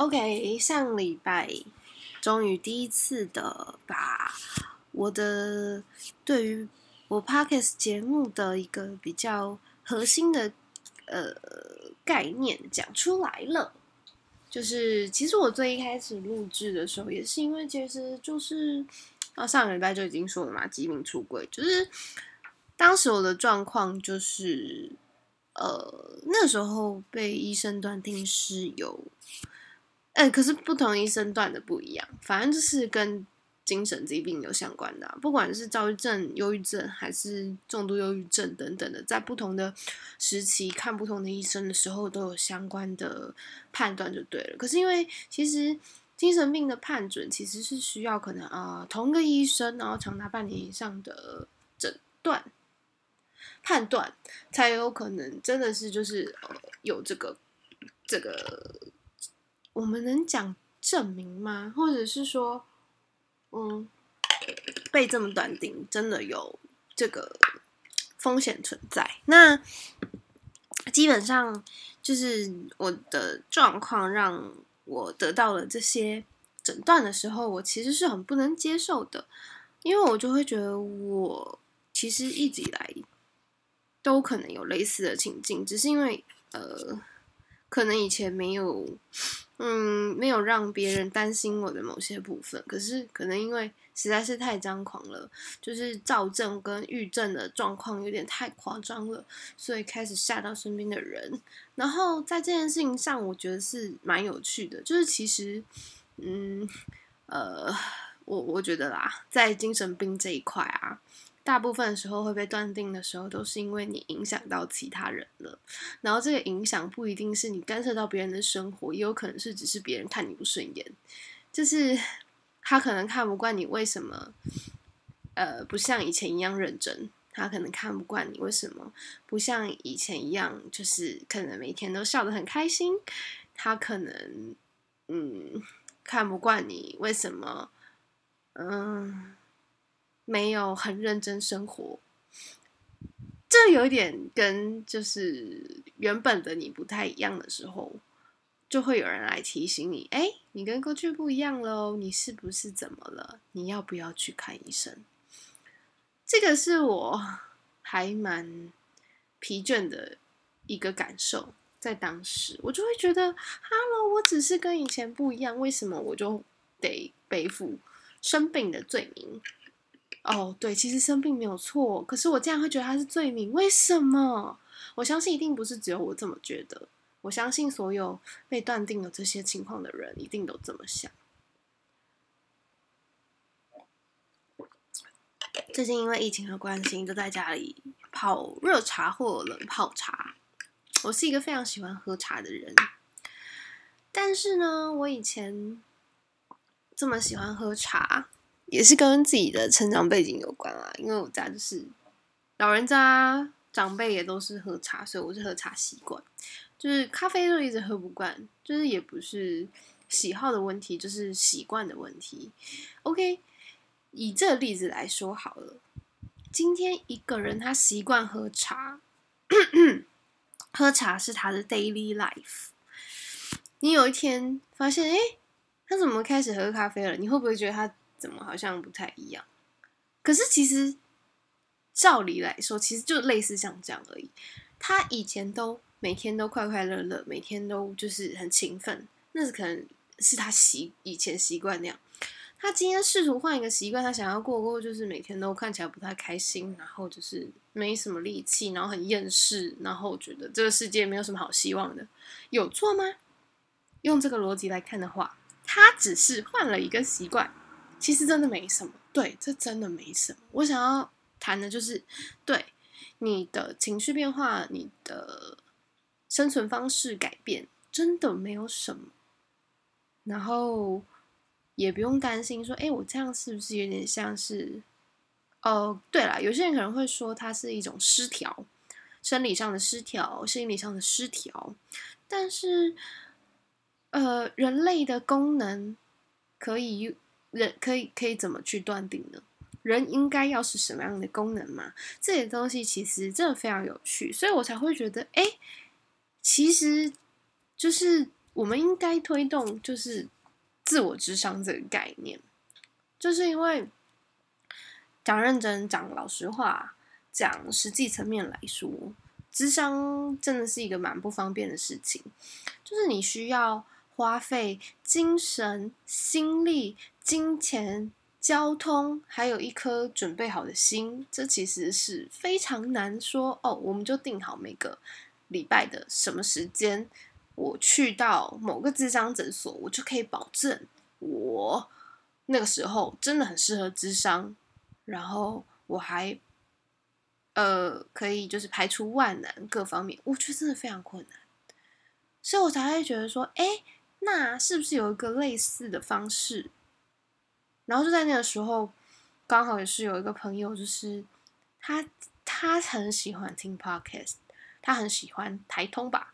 OK，上礼拜终于第一次的把我的对于我 Podcast 节目的一个比较核心的呃概念讲出来了。就是其实我最一开始录制的时候，也是因为其实就是啊上个礼拜就已经说了嘛，疾病出轨，就是当时我的状况就是呃那时候被医生断定是有。哎，可是不同医生断的不一样，反正就是跟精神疾病有相关的，不管是躁郁症、忧郁症还是重度忧郁症等等的，在不同的时期看不同的医生的时候，都有相关的判断就对了。可是因为其实精神病的判准其实是需要可能啊同个医生，然后长达半年以上的诊断判断，才有可能真的是就是呃有这个这个。我们能讲证明吗？或者是说，嗯，被这么断定，真的有这个风险存在？那基本上就是我的状况让我得到了这些诊断的时候，我其实是很不能接受的，因为我就会觉得我其实一直以来都可能有类似的情境，只是因为呃。可能以前没有，嗯，没有让别人担心我的某些部分。可是可能因为实在是太张狂了，就是躁症跟郁症的状况有点太夸张了，所以开始吓到身边的人。然后在这件事情上，我觉得是蛮有趣的，就是其实，嗯，呃，我我觉得啦，在精神病这一块啊。大部分时候会被断定的时候，都是因为你影响到其他人了。然后这个影响不一定是你干涉到别人的生活，也有可能是只是别人看你不顺眼，就是他可能看不惯你为什么，呃，不像以前一样认真。他可能看不惯你为什么不像以前一样，就是可能每天都笑得很开心。他可能嗯看不惯你为什么，嗯。没有很认真生活，这有一点跟就是原本的你不太一样的时候，就会有人来提醒你：哎，你跟过去不一样喽，你是不是怎么了？你要不要去看医生？这个是我还蛮疲倦的一个感受，在当时我就会觉得哈喽我只是跟以前不一样，为什么我就得背负生病的罪名？哦，对，其实生病没有错，可是我竟然会觉得他是罪名，为什么？我相信一定不是只有我这么觉得，我相信所有被断定了这些情况的人一定都这么想。最近因为疫情的关系，都在家里泡热茶或冷泡茶。我是一个非常喜欢喝茶的人，但是呢，我以前这么喜欢喝茶。也是跟自己的成长背景有关啦，因为我家就是老人家长辈也都是喝茶，所以我是喝茶习惯，就是咖啡就一直喝不惯，就是也不是喜好的问题，就是习惯的问题。OK，以这个例子来说好了，今天一个人他习惯喝茶，喝茶是他的 daily life。你有一天发现，哎，他怎么开始喝咖啡了？你会不会觉得他？怎么好像不太一样？可是其实照理来说，其实就类似像这样而已。他以前都每天都快快乐乐，每天都就是很勤奋，那是可能是他习以前习惯那样。他今天试图换一个习惯，他想要过过就是每天都看起来不太开心，然后就是没什么力气，然后很厌世，然后觉得这个世界没有什么好希望的，有错吗？用这个逻辑来看的话，他只是换了一个习惯。其实真的没什么，对，这真的没什么。我想要谈的就是，对你的情绪变化，你的生存方式改变，真的没有什么。然后也不用担心说，哎，我这样是不是有点像是……哦，对了，有些人可能会说，它是一种失调，生理上的失调，心理上的失调。但是，呃，人类的功能可以。人可以可以怎么去断定呢？人应该要是什么样的功能嘛？这些东西其实真的非常有趣，所以我才会觉得，哎，其实就是我们应该推动就是自我智商这个概念，就是因为讲认真、讲老实话、讲实际层面来说，智商真的是一个蛮不方便的事情，就是你需要花费精神、心力、金钱。交通还有一颗准备好的心，这其实是非常难说哦。我们就定好每个礼拜的什么时间，我去到某个智商诊所，我就可以保证我那个时候真的很适合智商，然后我还呃可以就是排除万难各方面，我觉得真的非常困难，所以我才会觉得说，哎，那是不是有一个类似的方式？然后就在那个时候，刚好也是有一个朋友，就是他他很喜欢听 podcast，他很喜欢台通吧，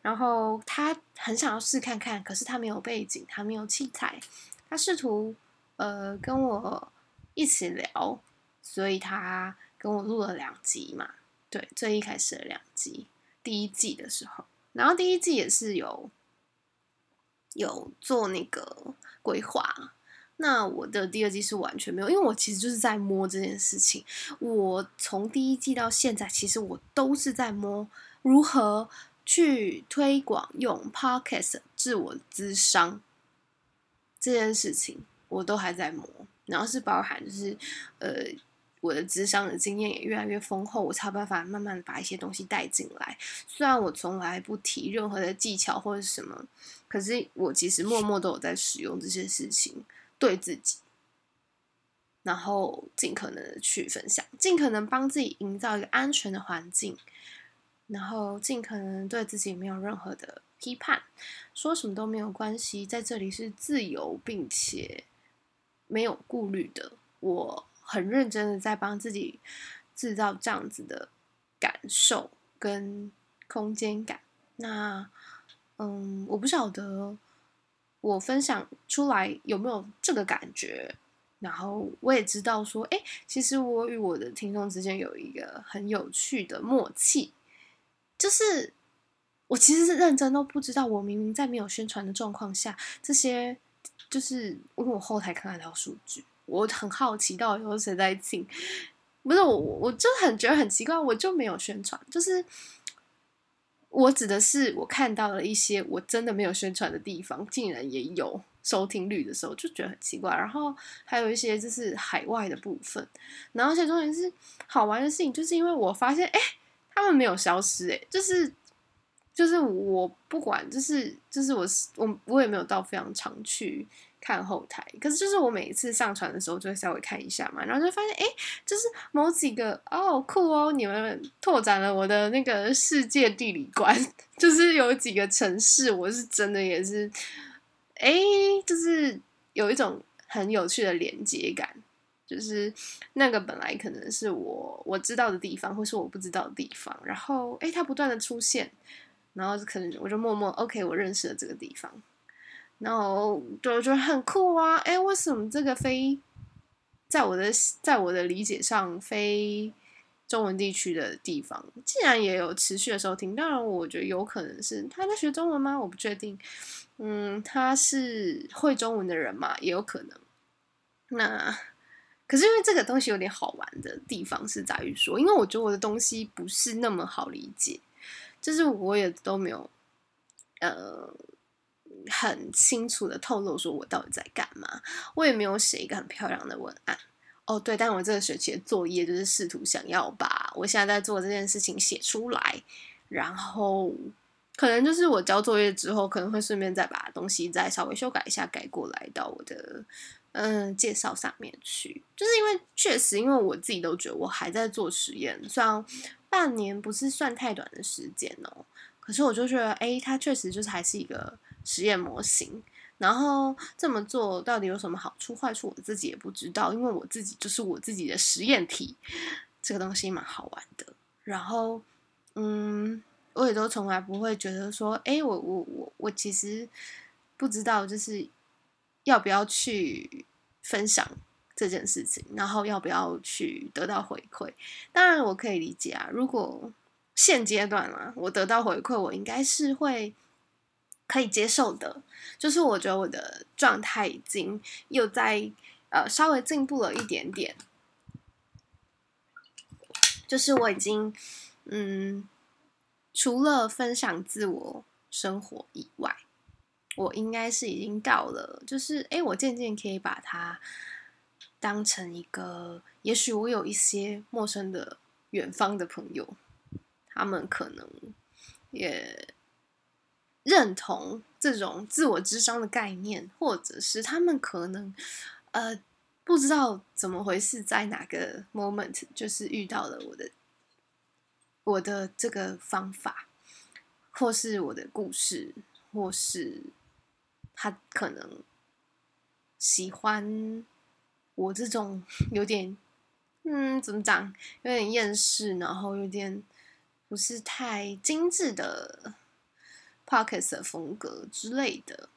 然后他很想要试看看，可是他没有背景，他没有器材，他试图呃跟我一起聊，所以他跟我录了两集嘛，对，最一开始的两集，第一季的时候，然后第一季也是有有做那个规划。那我的第二季是完全没有，因为我其实就是在摸这件事情。我从第一季到现在，其实我都是在摸如何去推广用 podcast 自我咨商这件事情，我都还在摸。然后是包含就是呃我的智商的经验也越来越丰厚，我才有办法慢慢把一些东西带进来。虽然我从来不提任何的技巧或者什么，可是我其实默默都有在使用这些事情。对自己，然后尽可能的去分享，尽可能帮自己营造一个安全的环境，然后尽可能对自己没有任何的批判，说什么都没有关系，在这里是自由并且没有顾虑的。我很认真的在帮自己制造这样子的感受跟空间感。那，嗯，我不晓得。我分享出来有没有这个感觉？然后我也知道说，哎，其实我与我的听众之间有一个很有趣的默契，就是我其实是认真都不知道，我明明在没有宣传的状况下，这些就是因为我后台看得到数据，我很好奇到底有谁在听，不是我，我就很觉得很奇怪，我就没有宣传，就是。我指的是我看到了一些我真的没有宣传的地方，竟然也有收听率的时候，就觉得很奇怪。然后还有一些就是海外的部分，然后而且重点是好玩的事情，就是因为我发现，哎，他们没有消失，哎，就是就是我不管，就是就是我我我也没有到非常常去。看后台，可是就是我每一次上传的时候，就会稍微看一下嘛，然后就发现，哎，就是某几个哦，酷哦，你们拓展了我的那个世界地理观，就是有几个城市，我是真的也是，哎，就是有一种很有趣的连接感，就是那个本来可能是我我知道的地方，或是我不知道的地方，然后哎，它不断的出现，然后可能我就默默 OK，我认识了这个地方。然后就觉得很酷啊！哎，为什么这个非在我的在我的理解上非中文地区的地方，竟然也有持续的收听？当然，我觉得有可能是他在学中文吗？我不确定。嗯，他是会中文的人嘛？也有可能。那可是因为这个东西有点好玩的地方是在于说，因为我觉得我的东西不是那么好理解，就是我也都没有呃。很清楚的透露说我到底在干嘛，我也没有写一个很漂亮的文案哦，对，但我这个学期的作业就是试图想要把我现在在做这件事情写出来，然后可能就是我交作业之后，可能会顺便再把东西再稍微修改一下，改过来到我的嗯介绍上面去，就是因为确实，因为我自己都觉得我还在做实验，虽然半年不是算太短的时间哦，可是我就觉得，哎，它确实就是还是一个。实验模型，然后这么做到底有什么好处坏处，我自己也不知道，因为我自己就是我自己的实验体，这个东西蛮好玩的。然后，嗯，我也都从来不会觉得说，哎，我我我我其实不知道，就是要不要去分享这件事情，然后要不要去得到回馈。当然，我可以理解啊，如果现阶段啊，我得到回馈，我应该是会。可以接受的。就是我觉得我的状态已经又在呃稍微进步了一点点，就是我已经嗯，除了分享自我生活以外，我应该是已经到了，就是哎，我渐渐可以把它当成一个，也许我有一些陌生的远方的朋友，他们可能也。认同这种自我智商的概念，或者是他们可能呃不知道怎么回事，在哪个 moment 就是遇到了我的我的这个方法，或是我的故事，或是他可能喜欢我这种 有点嗯怎么讲，有点厌世，然后有点不是太精致的。Pockets 的风格之类的，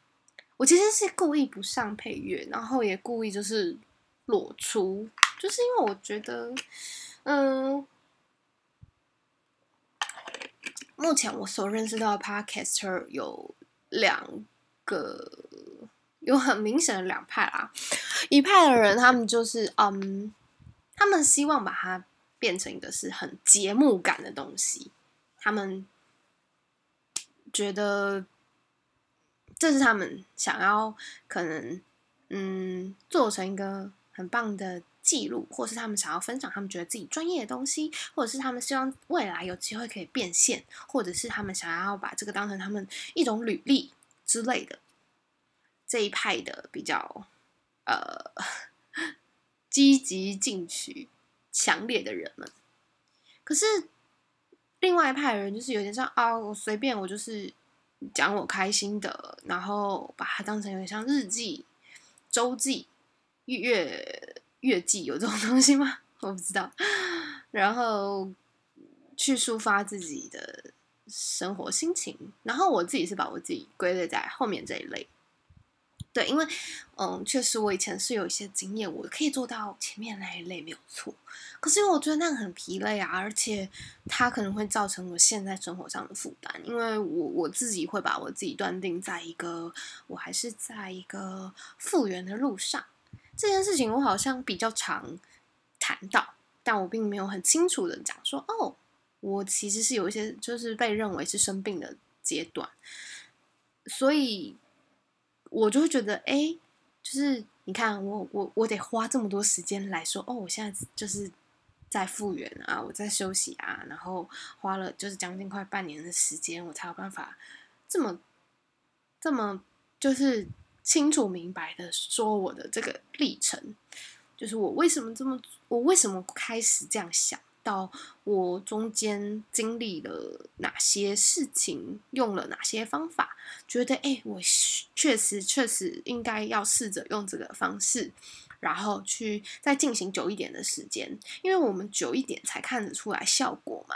我其实是故意不上配乐，然后也故意就是裸出，就是因为我觉得，嗯，目前我所认识到的 Podcaster 有两个，有很明显的两派啦。一派的人，他们就是嗯，他们希望把它变成一个是很节目感的东西，他们。觉得这是他们想要可能嗯做成一个很棒的记录，或是他们想要分享他们觉得自己专业的东西，或者是他们希望未来有机会可以变现，或者是他们想要把这个当成他们一种履历之类的这一派的比较呃 积极进取、强烈的人们，可是。另外一派人就是有点像啊，我随便我就是讲我开心的，然后把它当成有点像日记、周记、月月记，有这种东西吗？我不知道。然后去抒发自己的生活心情，然后我自己是把我自己归类在后面这一类。对，因为嗯，确实我以前是有一些经验，我可以做到前面那一类没有错。可是因为我觉得那样很疲累啊，而且它可能会造成我现在生活上的负担。因为我我自己会把我自己断定在一个我还是在一个复原的路上。这件事情我好像比较常谈到，但我并没有很清楚的讲说，哦，我其实是有一些就是被认为是生病的阶段，所以。我就会觉得，哎，就是你看，我我我得花这么多时间来说，哦，我现在就是在复原啊，我在休息啊，然后花了就是将近快半年的时间，我才有办法这么这么就是清楚明白的说我的这个历程，就是我为什么这么，我为什么开始这样想。到我中间经历了哪些事情，用了哪些方法，觉得哎，我确实确实应该要试着用这个方式，然后去再进行久一点的时间，因为我们久一点才看得出来效果嘛。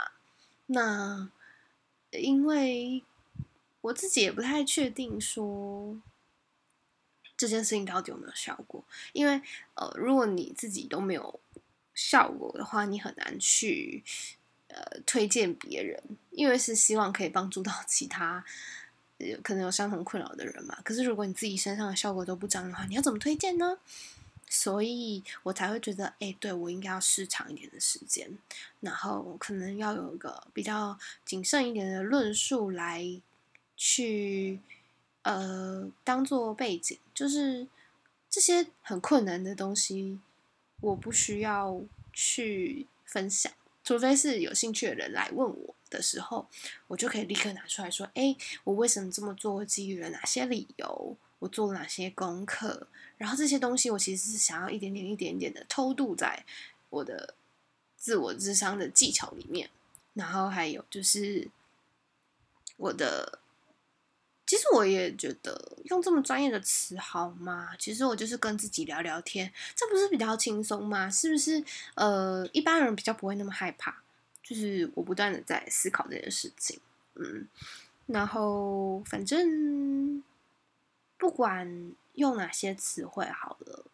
那因为我自己也不太确定说这件事情到底有没有效果，因为呃，如果你自己都没有。效果的话，你很难去呃推荐别人，因为是希望可以帮助到 其他可能有相同困扰的人嘛。可是如果你自己身上的效果都不彰的话，你要怎么推荐呢？所以我才会觉得，哎，对我应该要试长一点的时间，然后可能要有一个比较谨慎一点的论述来去呃当做背景，就是这些很困难的东西。我不需要去分享，除非是有兴趣的人来问我的时候，我就可以立刻拿出来说：“哎，我为什么这么做？基于了哪些理由？我做了哪些功课？然后这些东西，我其实是想要一点点、一点点的偷渡在我的自我智商的技巧里面。然后还有就是我的。”其实我也觉得用这么专业的词好吗？其实我就是跟自己聊聊天，这不是比较轻松吗？是不是？呃，一般人比较不会那么害怕。就是我不断的在思考这件事情，嗯，然后反正不管用哪些词汇好了，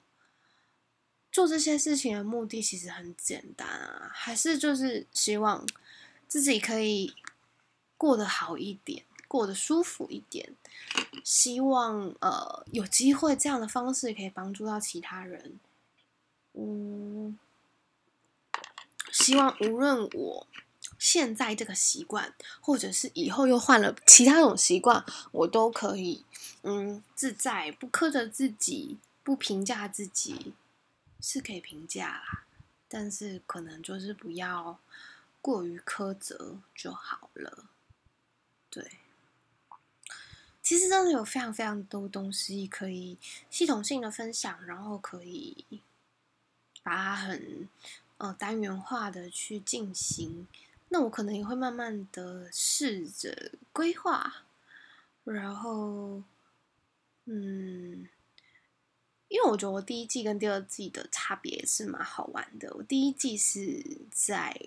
做这些事情的目的其实很简单啊，还是就是希望自己可以过得好一点。过得舒服一点。希望呃有机会这样的方式可以帮助到其他人。嗯，希望无论我现在这个习惯，或者是以后又换了其他种习惯，我都可以嗯自在，不苛责自己，不评价自己，是可以评价啦，但是可能就是不要过于苛责就好了。对。其实真的有非常非常多东西可以系统性的分享，然后可以把它很呃单元化的去进行。那我可能也会慢慢的试着规划，然后嗯，因为我觉得我第一季跟第二季的差别是蛮好玩的。我第一季是在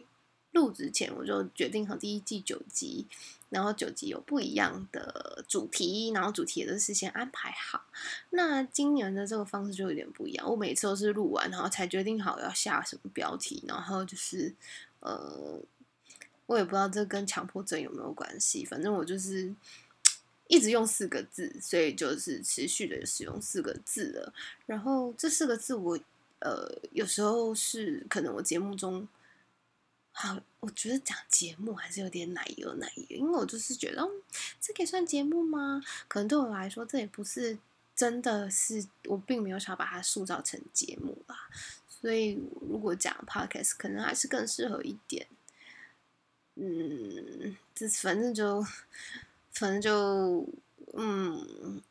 录之前我就决定和第一季九集。然后九集有不一样的主题，然后主题也都是先安排好。那今年的这个方式就有点不一样，我每次都是录完，然后才决定好要下什么标题，然后就是呃，我也不知道这跟强迫症有没有关系，反正我就是一直用四个字，所以就是持续的使用四个字了。然后这四个字我呃有时候是可能我节目中。好，我觉得讲节目还是有点奶油奶油，因为我就是觉得，这可以算节目吗？可能对我来说，这也不是真的是，我并没有想把它塑造成节目吧。所以如果讲 podcast，可能还是更适合一点。嗯，这反正就，反正就，嗯，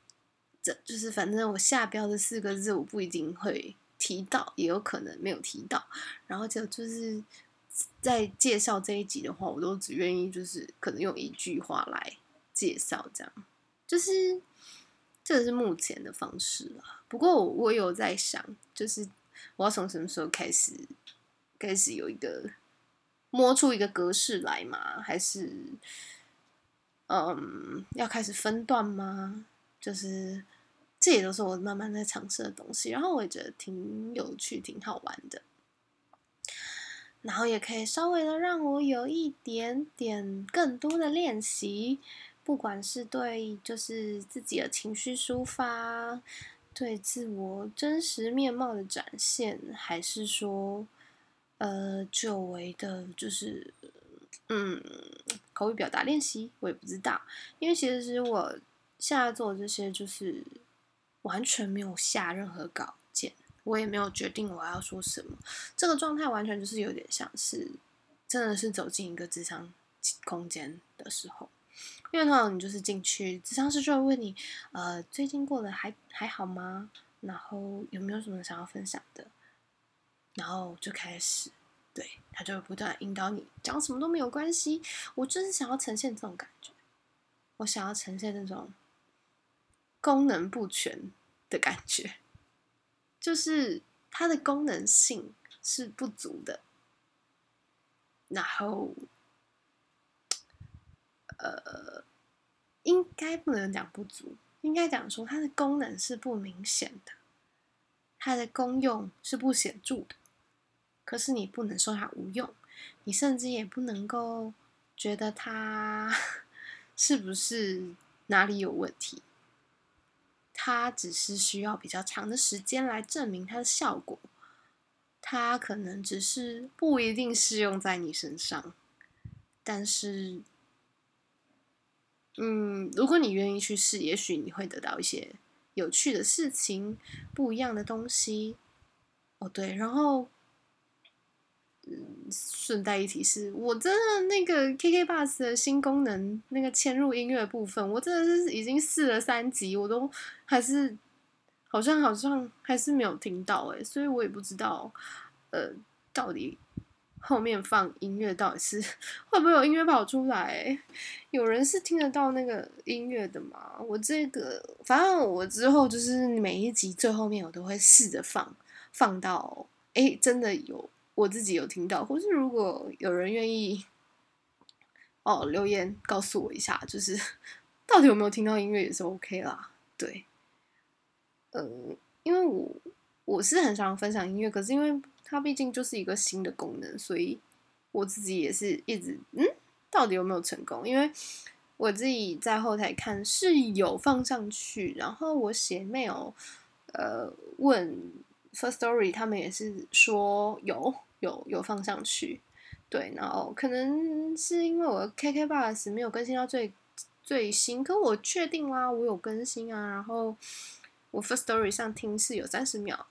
这就是反正我下标的四个字，我不一定会提到，也有可能没有提到，然后就就是。在介绍这一集的话，我都只愿意就是可能用一句话来介绍，这样就是这是目前的方式啦。不过我有在想，就是我要从什么时候开始开始有一个摸出一个格式来嘛？还是嗯要开始分段吗？就是这也都是我慢慢在尝试的东西，然后我也觉得挺有趣、挺好玩的。然后也可以稍微的让我有一点点更多的练习，不管是对就是自己的情绪抒发，对自我真实面貌的展现，还是说呃久违的，就是嗯口语表达练习，我也不知道，因为其实我现在做的这些就是完全没有下任何稿。我也没有决定我要说什么，这个状态完全就是有点像是，真的是走进一个智商空间的时候，因为通常你就是进去，智商师就会问你，呃，最近过得还还好吗？然后有没有什么想要分享的？然后就开始，对他就会不断引导你讲什么都没有关系，我就是想要呈现这种感觉，我想要呈现那种功能不全的感觉。就是它的功能性是不足的，然后，呃，应该不能讲不足，应该讲说它的功能是不明显的，它的功用是不显著的。可是你不能说它无用，你甚至也不能够觉得它 是不是哪里有问题。它只是需要比较长的时间来证明它的效果，它可能只是不一定适用在你身上，但是，嗯，如果你愿意去试，也许你会得到一些有趣的事情，不一样的东西。哦，对，然后。顺带一提是，我真的那个 KK Bus 的新功能，那个嵌入音乐部分，我真的是已经试了三集，我都还是好像好像还是没有听到哎，所以我也不知道，呃，到底后面放音乐到底是会不会有音乐跑出来？有人是听得到那个音乐的吗？我这个反正我之后就是每一集最后面我都会试着放，放到哎真的有。我自己有听到，或是如果有人愿意哦留言告诉我一下，就是 到底有没有听到音乐也是 OK 啦。对，嗯，因为我我是很想分享音乐，可是因为它毕竟就是一个新的功能，所以我自己也是一直嗯，到底有没有成功？因为我自己在后台看是有放上去，然后我写 mail，呃，问 First Story，他们也是说有有有放上去，对，然后可能是因为我的 KK Bus 没有更新到最最新，可我确定啦，我有更新啊，然后我 First Story 上听是有三十秒。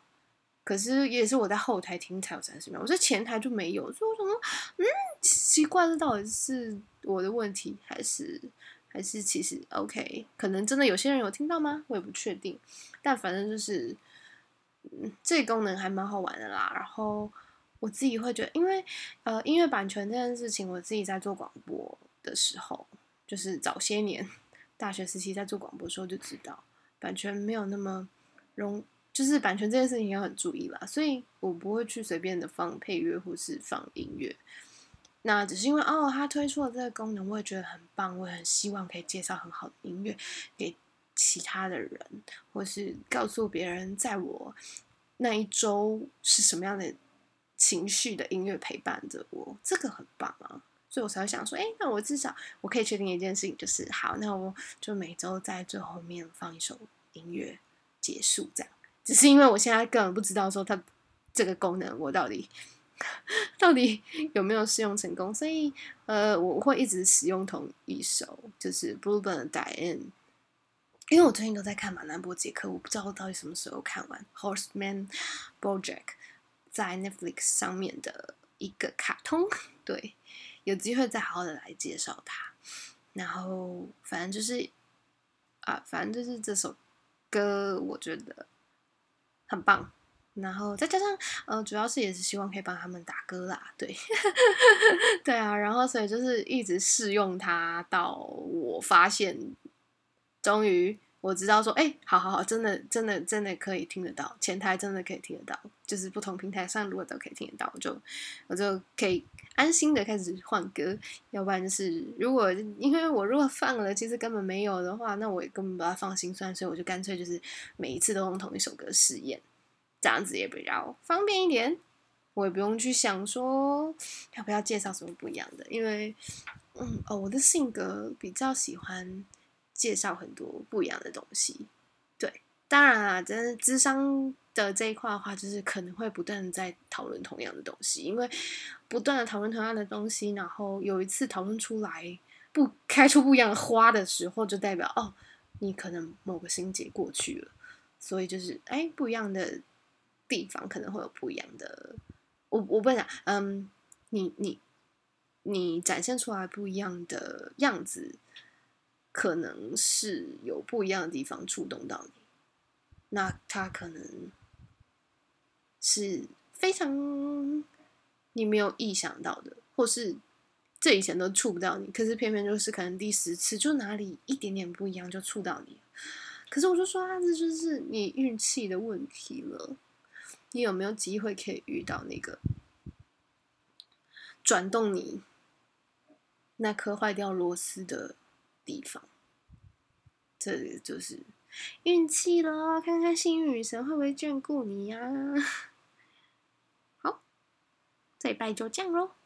可是也是我在后台听才有三十秒，我在前台就没有，所以我想说，嗯，奇怪，这到底是我的问题，还是还是其实 OK？可能真的有些人有听到吗？我也不确定。但反正就是，嗯，这功能还蛮好玩的啦。然后我自己会觉得，因为呃，音乐版权这件事情，我自己在做广播的时候，就是早些年大学时期在做广播时候就知道，版权没有那么容。就是版权这件事情要很注意啦，所以我不会去随便的放配乐或是放音乐。那只是因为哦，他推出了这个功能，我也觉得很棒，我也很希望可以介绍很好的音乐给其他的人，或是告诉别人，在我那一周是什么样的情绪的音乐陪伴着我，这个很棒啊！所以我才会想说，哎，那我至少我可以确定一件事情，就是好，那我就每周在最后面放一首音乐结束这样。只是因为我现在根本不知道说它这个功能我到底 到底有没有试用成功，所以呃我会一直使用同一首，就是 Blueburn Diane，因为我最近都在看马南波杰克，我不知道我到底什么时候看完 Horseman Project 在 Netflix 上面的一个卡通，对，有机会再好好的来介绍它。然后反正就是啊，反正就是这首歌，我觉得。很棒，然后再加上呃，主要是也是希望可以帮他们打歌啦，对，对啊，然后所以就是一直试用它，到我发现，终于我知道说，哎，好好好，真的真的真的可以听得到，前台真的可以听得到，就是不同平台上如果都可以听得到，我就我就可以安心的开始换歌，要不然就是如果因为我如果放了，其实根本没有的话，那我也根本把它放心算，所以我就干脆就是每一次都用同一首歌试验。这样子也比较方便一点，我也不用去想说要不要介绍什么不一样的，因为，嗯哦，我的性格比较喜欢介绍很多不一样的东西。对，当然啦，真的智商的这一块的话，就是可能会不断的在讨论同样的东西，因为不断的讨论同样的东西，然后有一次讨论出来不开出不一样的花的时候，就代表哦，你可能某个心结过去了，所以就是哎不一样的。地方可能会有不一样的，我我不讲，嗯，你你你展现出来不一样的样子，可能是有不一样的地方触动到你，那他可能是非常你没有意想到的，或是这以前都触不到你，可是偏偏就是可能第十次就哪里一点点不一样就触到你，可是我就说啊，这就是你运气的问题了。你有没有机会可以遇到那个转动你那颗坏掉螺丝的地方？这就是运气了，看看幸运女神会不会眷顾你呀？好，这拜就这样喽。